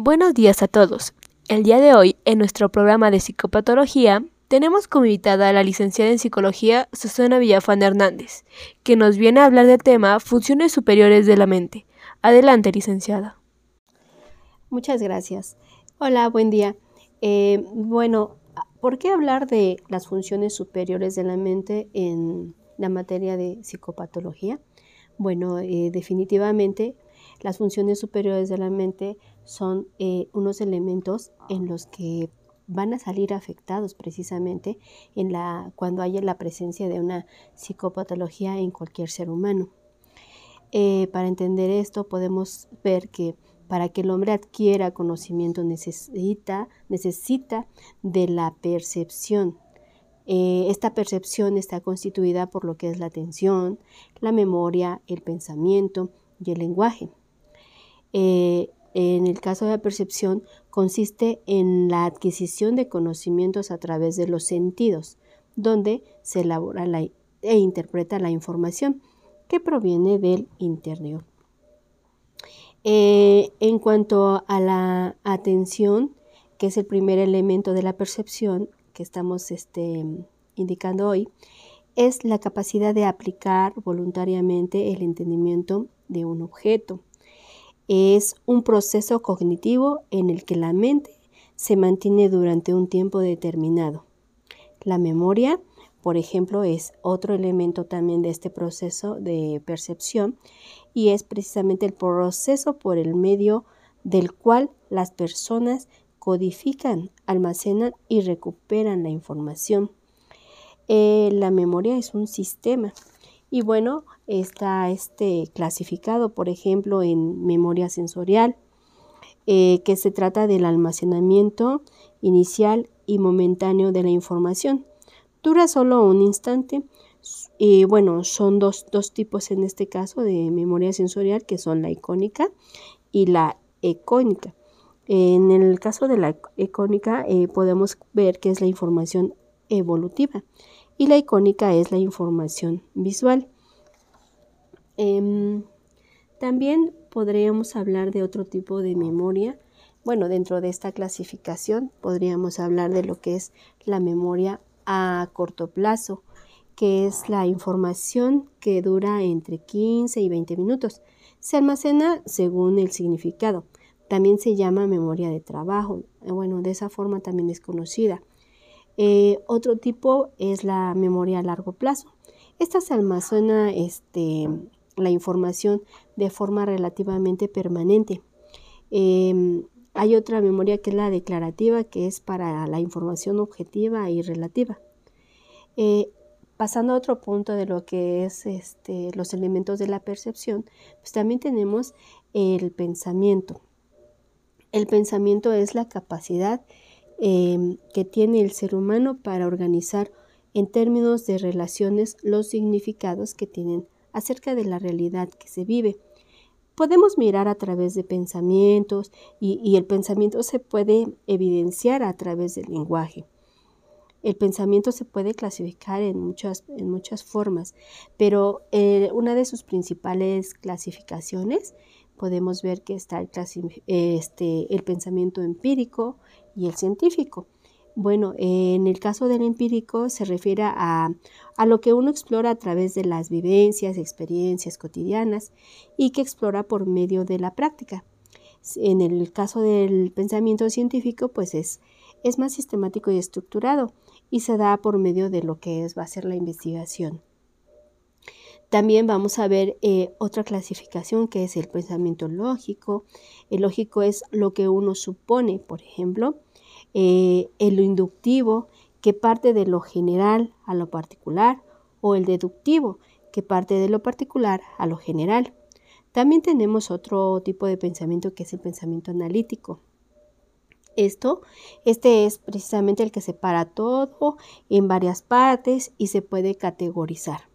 Buenos días a todos. El día de hoy, en nuestro programa de psicopatología, tenemos como invitada a la licenciada en psicología Susana Villafán Hernández, que nos viene a hablar del tema funciones superiores de la mente. Adelante, licenciada. Muchas gracias. Hola, buen día. Eh, bueno, ¿por qué hablar de las funciones superiores de la mente en la materia de psicopatología? Bueno, eh, definitivamente las funciones superiores de la mente son eh, unos elementos en los que van a salir afectados precisamente en la, cuando haya la presencia de una psicopatología en cualquier ser humano. Eh, para entender esto podemos ver que para que el hombre adquiera conocimiento necesita, necesita de la percepción. Eh, esta percepción está constituida por lo que es la atención, la memoria, el pensamiento y el lenguaje. En el caso de la percepción, consiste en la adquisición de conocimientos a través de los sentidos, donde se elabora e interpreta la información que proviene del interior. Eh, en cuanto a la atención, que es el primer elemento de la percepción que estamos este, indicando hoy, es la capacidad de aplicar voluntariamente el entendimiento de un objeto es un proceso cognitivo en el que la mente se mantiene durante un tiempo determinado. La memoria, por ejemplo, es otro elemento también de este proceso de percepción y es precisamente el proceso por el medio del cual las personas codifican, almacenan y recuperan la información. Eh, la memoria es un sistema y bueno, está este clasificado, por ejemplo, en memoria sensorial, eh, que se trata del almacenamiento inicial y momentáneo de la información. Dura solo un instante. Y bueno, son dos, tipos en este caso de memoria sensorial, que son la icónica y la ecónica. En el caso de la icónica eh, podemos ver que es la información evolutiva y la icónica es la información visual. Em, también podríamos hablar de otro tipo de memoria. Bueno, dentro de esta clasificación podríamos hablar de lo que es la memoria a corto plazo, que es la información que dura entre 15 y 20 minutos. Se almacena según el significado. También se llama memoria de trabajo. Bueno, de esa forma también es conocida. Eh, otro tipo es la memoria a largo plazo. Esta se almacena este, la información de forma relativamente permanente. Em, hay otra memoria que es la declarativa, que es para la información objetiva y relativa. Eh, pasando a otro punto de lo que es este, los elementos de la percepción, pues también tenemos el pensamiento. El pensamiento es la capacidad Em, que tiene el ser humano para organizar en términos de relaciones los significados que tienen acerca de la realidad que se vive. Podemos mirar a través de pensamientos y, el pensamiento se puede evidenciar a través del lenguaje. El pensamiento se puede clasificar en muchas, en muchas formas, pero eh, una de sus principales clasificaciones podemos ver que está el, este, el pensamiento empírico, y el científico. Bueno, en el caso del empírico se refiere a, lo que uno explora a través de las vivencias, experiencias cotidianas y que explora por medio de la práctica. En el caso del pensamiento científico, pues es, es más sistemático y estructurado y se da por medio de lo que es, va a ser la investigación. También vamos a ver eh, otra clasificación que es el pensamiento lógico. El lógico es lo que uno supone, por ejemplo, eh, el inductivo, que parte de lo general a lo particular, o el deductivo, que parte de lo particular a lo general. También tenemos otro tipo de pensamiento que es el pensamiento analítico. Esto, este es precisamente el que separa todo en varias partes y se puede categorizar.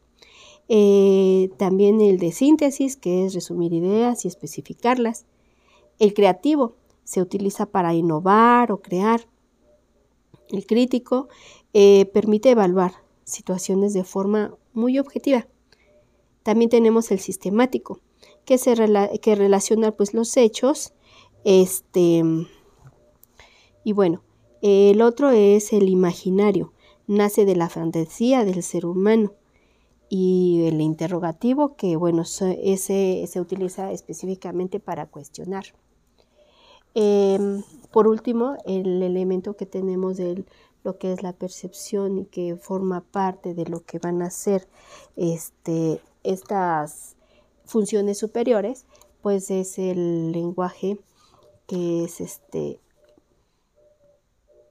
Eh, también el de síntesis, que es resumir ideas y especificarlas. El creativo, se utiliza para innovar o crear. El crítico eh, permite evaluar situaciones de forma muy objetiva. También tenemos el sistemático, que, se que relaciona pues, los hechos Este, y bueno, el otro es el imaginario, nace de la fantasía del ser humano y el interrogativo que bueno, ese se utiliza específicamente para cuestionar. Em, por último, el elemento que tenemos de lo que es la percepción y que forma parte de lo que van a ser este, estas funciones superiores, pues es el lenguaje que es este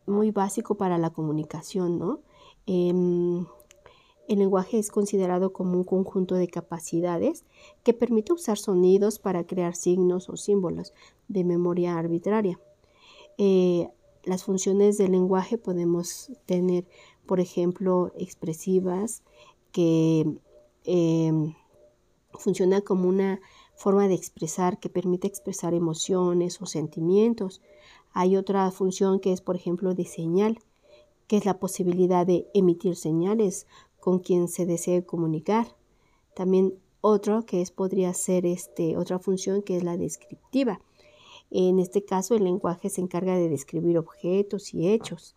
muy básico para la comunicación, ¿no? Em, el lenguaje es considerado como un conjunto de capacidades que permite usar sonidos para crear signos o símbolos de memoria arbitraria. Eh, las funciones del lenguaje podemos tener, por ejemplo, expresivas, que em, funciona como una forma de expresar que permite expresar emociones o sentimientos. Hay otra función que es, por ejemplo, de señal, que es la posibilidad de emitir señales con quien se desee comunicar. También otro que es, podría ser este, otra función que es la descriptiva. En este caso, el lenguaje se encarga de describir objetos y hechos.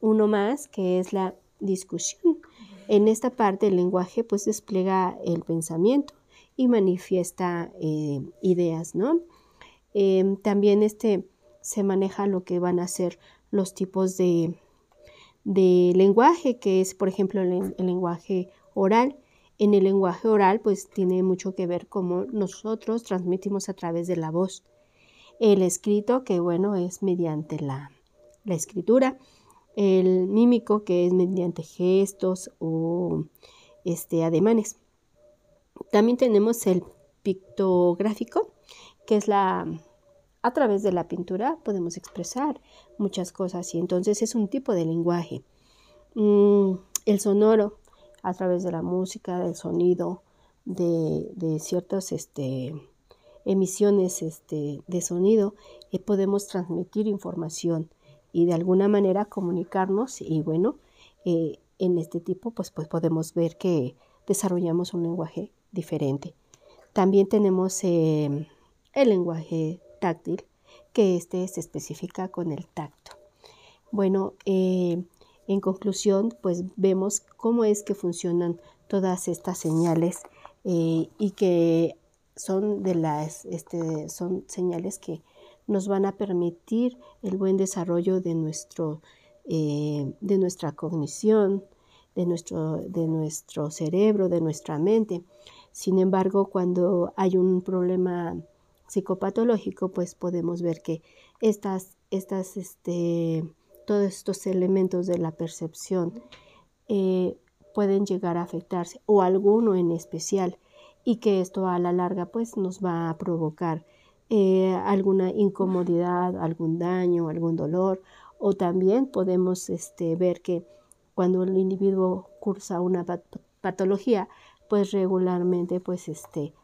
Uno más que es la discusión. En esta parte el lenguaje pues despliega el pensamiento y manifiesta eh, ideas, ¿no? Em, también este, se maneja lo que van a ser los tipos de, de lenguaje, que es, por ejemplo, el, lenguaje oral. En el lenguaje oral, pues tiene mucho que ver cómo nosotros transmitimos a través de la voz. El escrito, que bueno, es mediante la, la escritura. El mímico, que es mediante gestos o este, ademanes. También tenemos el pictográfico, que es la a través de la pintura podemos expresar muchas cosas y entonces es un tipo de lenguaje. Mm, el sonoro, a través de la música, del sonido, de, ciertas este, emisiones este, de sonido, eh, podemos transmitir información y de alguna manera comunicarnos y bueno, eh, en este tipo pues, pues podemos ver que desarrollamos un lenguaje diferente. También tenemos eh, el lenguaje táctil, que este se especifica con el tacto. Bueno, eh, en conclusión, pues vemos cómo es que funcionan todas estas señales eh, y que son de las, este, son señales que nos van a permitir el buen desarrollo de nuestro, eh, de nuestra cognición, de nuestro, de nuestro cerebro, de nuestra mente. Sin embargo, cuando hay un problema psicopatológico, pues podemos ver que estas, estas, este, todos estos elementos de la percepción eh, pueden llegar a afectarse o alguno en especial y que esto a la larga pues nos va a provocar eh, alguna incomodidad, algún daño, algún dolor o también podemos este, ver que cuando el individuo cursa una patología pues regularmente pues este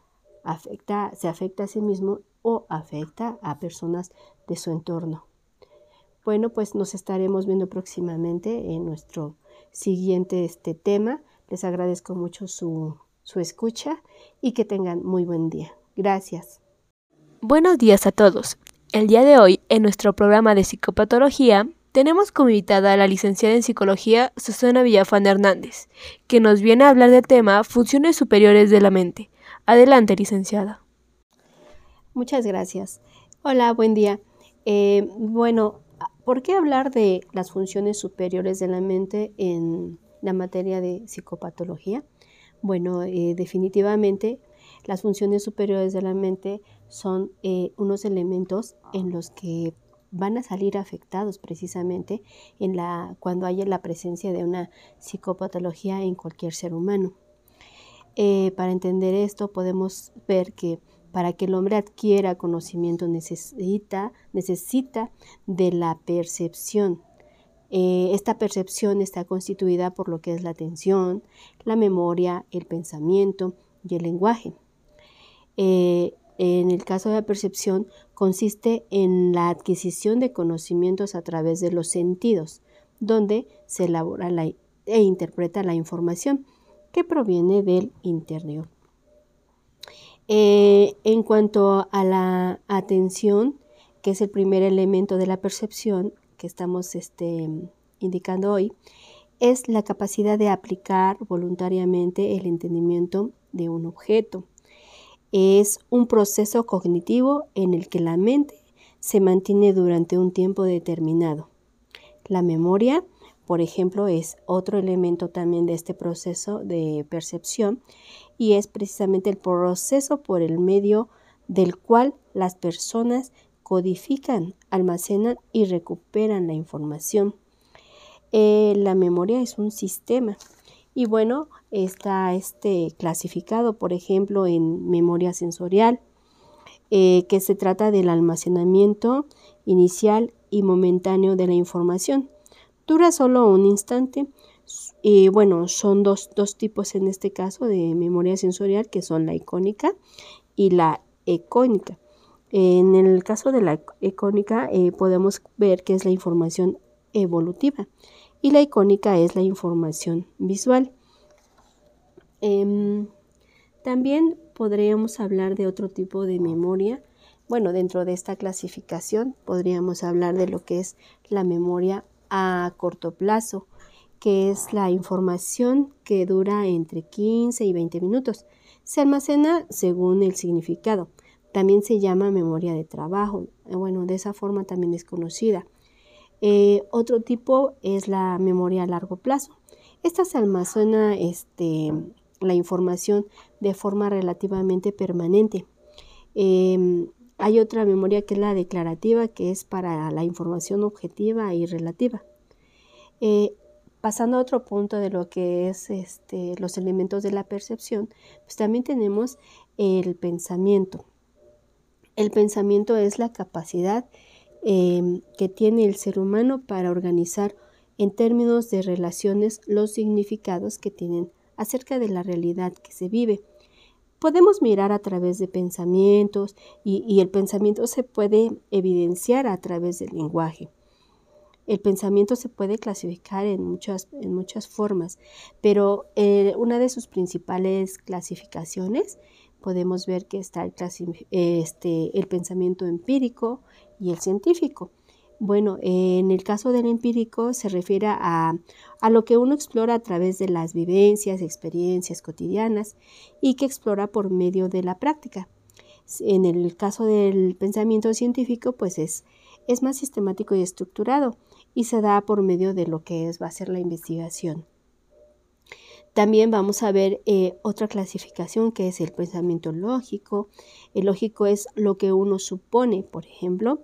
afecta, se afecta a sí mismo o afecta a personas de su entorno. Bueno, pues nos estaremos viendo próximamente en nuestro siguiente este tema. Les agradezco mucho su, su escucha y que tengan muy buen día. Gracias. Buenos días a todos. El día de hoy, en nuestro programa de psicopatología, tenemos como invitada a la licenciada en psicología Susana Villafán Hernández, que nos viene a hablar del tema funciones superiores de la mente. Adelante, licenciada. Muchas gracias. Hola, buen día. Eh, bueno, ¿por qué hablar de las funciones superiores de la mente en la materia de psicopatología? Bueno, eh, definitivamente las funciones superiores de la mente son eh, unos elementos en los que van a salir afectados precisamente en la, cuando haya la presencia de una psicopatología en cualquier ser humano. Eh, para entender esto podemos ver que para que el hombre adquiera conocimiento necesita, necesita de la percepción. Eh, esta percepción está constituida por lo que es la atención, la memoria, el pensamiento y el lenguaje. Eh, en el caso de la percepción consiste en la adquisición de conocimientos a través de los sentidos, donde se elabora e interpreta la información que proviene del interior. Eh, en cuanto a la atención, que es el primer elemento de la percepción que estamos este, indicando hoy, es la capacidad de aplicar voluntariamente el entendimiento de un objeto. Es un proceso cognitivo en el que la mente se mantiene durante un tiempo determinado. La memoria, por ejemplo, es otro elemento también de este proceso de percepción y es precisamente el proceso por el medio del cual las personas codifican, almacenan y recuperan la información. Eh, la memoria es un sistema y bueno, está este clasificado, por ejemplo, en memoria sensorial, eh, que se trata del almacenamiento inicial y momentáneo de la información. Dura solo un instante. Y bueno, son dos, tipos en este caso de memoria sensorial, que son la icónica y la ecónica. En el caso de la icónica eh, podemos ver que es la información evolutiva y la icónica es la información visual. Em, también podríamos hablar de otro tipo de memoria. Bueno, dentro de esta clasificación podríamos hablar de lo que es la memoria a corto plazo, que es la información que dura entre 15 y 20 minutos. Se almacena según el significado. También se llama memoria de trabajo. Bueno, de esa forma también es conocida. Eh, otro tipo es la memoria a largo plazo. Esta se almacena este, la información de forma relativamente permanente. Em, hay otra memoria que es la declarativa, que es para la información objetiva y relativa. Eh, pasando a otro punto de lo que es este, los elementos de la percepción, pues también tenemos el pensamiento. El pensamiento es la capacidad Em, que tiene el ser humano para organizar en términos de relaciones los significados que tienen acerca de la realidad que se vive. Podemos mirar a través de pensamientos y, el pensamiento se puede evidenciar a través del lenguaje. El pensamiento se puede clasificar en muchas, en muchas formas, pero eh, una de sus principales clasificaciones podemos ver que está el, este, el pensamiento empírico, y el científico. Bueno, en el caso del empírico se refiere a, lo que uno explora a través de las vivencias, experiencias cotidianas y que explora por medio de la práctica. En el caso del pensamiento científico, pues es, es más sistemático y estructurado y se da por medio de lo que es, va a ser la investigación. También vamos a ver eh, otra clasificación que es el pensamiento lógico. El lógico es lo que uno supone, por ejemplo,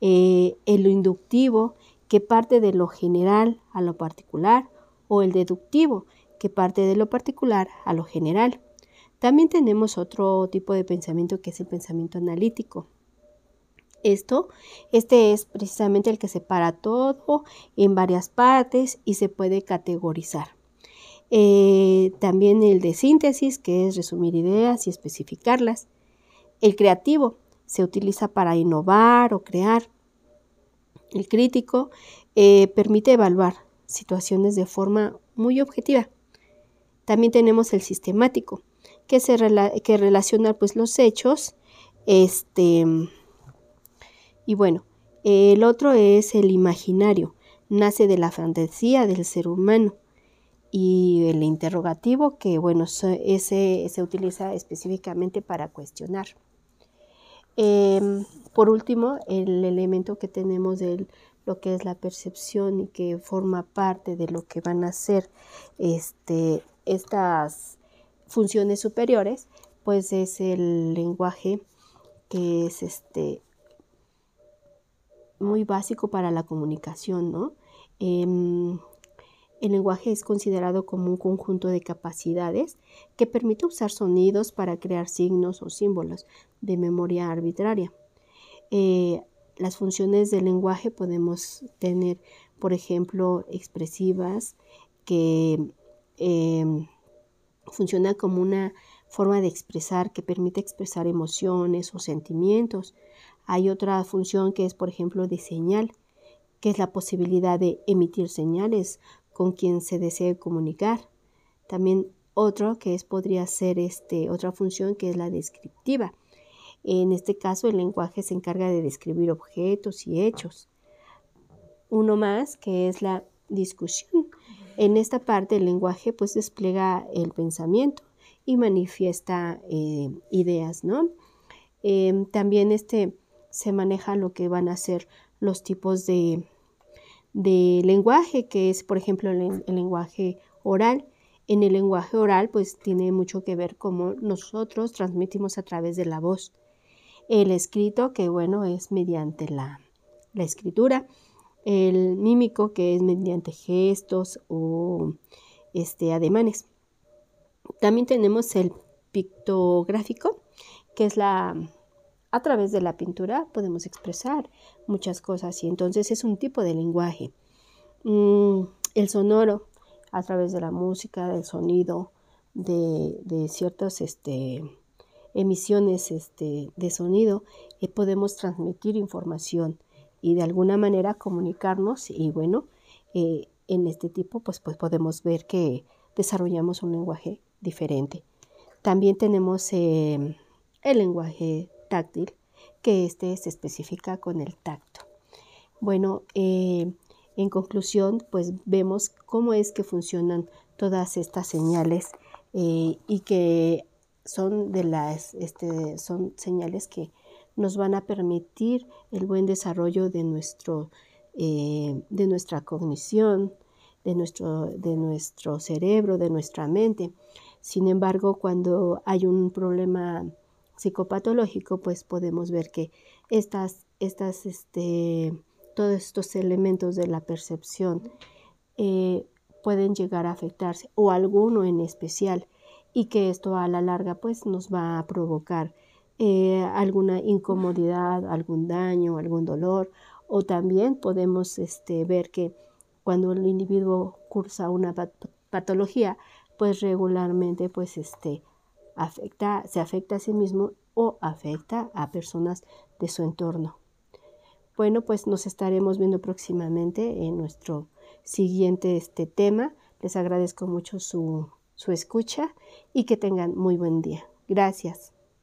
eh, el inductivo, que parte de lo general a lo particular, o el deductivo, que parte de lo particular a lo general. También tenemos otro tipo de pensamiento que es el pensamiento analítico. Esto, este es precisamente el que separa todo en varias partes y se puede categorizar. Eh, también el de síntesis, que es resumir ideas y especificarlas. El creativo se utiliza para innovar o crear. El crítico eh, permite evaluar situaciones de forma muy objetiva. También tenemos el sistemático, que, se que relaciona pues, los hechos. Este, y bueno, el otro es el imaginario, nace de la fantasía del ser humano. Y el interrogativo, que bueno, ese se utiliza específicamente para cuestionar. Em, por último, el elemento que tenemos de lo que es la percepción y que forma parte de lo que van a ser este, estas funciones superiores, pues es el lenguaje que es este muy básico para la comunicación. Em, el lenguaje es considerado como un conjunto de capacidades que permite usar sonidos para crear signos o símbolos de memoria arbitraria. Eh, las funciones del lenguaje podemos tener, por ejemplo, expresivas que em, funciona como una forma de expresar que permite expresar emociones o sentimientos. Hay otra función que es, por ejemplo, de señal, que es la posibilidad de emitir señales con quien se desee comunicar. También Otro que es, podría ser este, otra función que es la descriptiva. En este caso, el lenguaje se encarga de describir objetos y hechos. Uno más que es la discusión. En esta parte el lenguaje pues despliega el pensamiento y manifiesta eh, ideas, ¿no? Em, también este, se maneja lo que van a ser los tipos de, de lenguaje, que es, por ejemplo, el, lenguaje oral. En el lenguaje oral, pues tiene mucho que ver cómo nosotros transmitimos a través de la voz. El escrito, que bueno, es mediante la, la escritura el mímico que es mediante gestos o este, ademanes. También tenemos el pictográfico, que es la a través de la pintura podemos expresar muchas cosas y entonces es un tipo de lenguaje. Mm, el sonoro, a través de la música, del sonido, de, de ciertas este, emisiones este, de sonido, eh, podemos transmitir información y de alguna manera comunicarnos y bueno, eh, en este tipo pues, pues podemos ver que desarrollamos un lenguaje diferente. También tenemos eh, el lenguaje táctil, que este se especifica con el tacto. Bueno, eh, en conclusión, pues vemos cómo es que funcionan todas estas señales y que son de las, este, son señales que nos van a permitir el buen desarrollo de, nuestro, eh, de nuestra cognición, de nuestro, de nuestro cerebro, de nuestra mente. Sin embargo, cuando hay un problema psicopatológico, pues podemos ver que estas, estas, este, todos estos elementos de la percepción eh, pueden llegar a afectarse o alguno en especial y que esto a la larga pues nos va a provocar eh, alguna incomodidad, algún daño, algún dolor, o también podemos este, ver que cuando el individuo cursa una patología, pues regularmente pues este, afecta, se afecta a sí mismo o afecta a personas de su entorno. Bueno, pues nos estaremos viendo próximamente en nuestro siguiente este tema. Les agradezco mucho su, su escucha y que tengan muy buen día. Gracias.